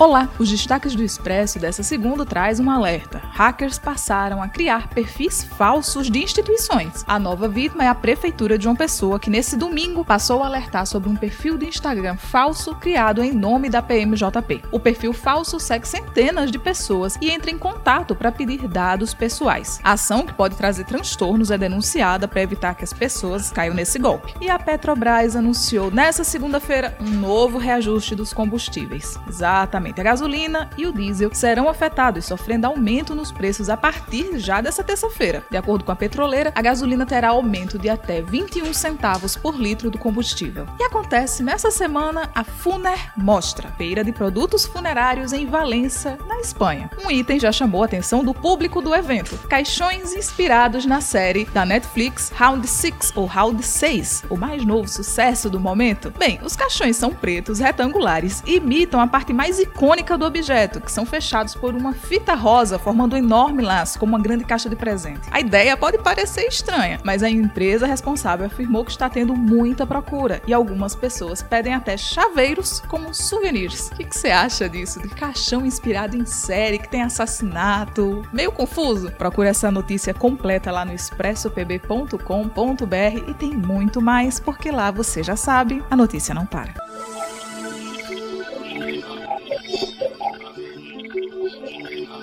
Olá, os destaques do Expresso dessa segunda traz um alerta. Hackers passaram a criar perfis falsos de instituições. A nova vítima é a prefeitura de uma pessoa que nesse domingo passou a alertar sobre um perfil de Instagram falso criado em nome da PMJP. O perfil falso segue centenas de pessoas e entra em contato para pedir dados pessoais. A ação que pode trazer transtornos é denunciada para evitar que as pessoas caiam nesse golpe. E a Petrobras anunciou nessa segunda-feira um novo reajuste dos combustíveis. Exatamente a gasolina e o diesel serão afetados, sofrendo aumento nos preços a partir já dessa terça-feira. De acordo com a petroleira, a gasolina terá aumento de até 21 centavos por litro do combustível. E acontece nessa semana a Funer Mostra, feira de produtos funerários em Valença, na Espanha. Um item já chamou a atenção do público do evento: caixões inspirados na série da Netflix Round 6 ou Round 6, o mais novo sucesso do momento. Bem, os caixões são pretos, retangulares imitam a parte mais icônica icônica do objeto, que são fechados por uma fita rosa, formando um enorme laço, como uma grande caixa de presente. A ideia pode parecer estranha, mas a empresa responsável afirmou que está tendo muita procura e algumas pessoas pedem até chaveiros como souvenirs. O que, que você acha disso? De caixão inspirado em série que tem assassinato? Meio confuso? Procure essa notícia completa lá no expressopb.com.br e tem muito mais, porque lá você já sabe, a notícia não para.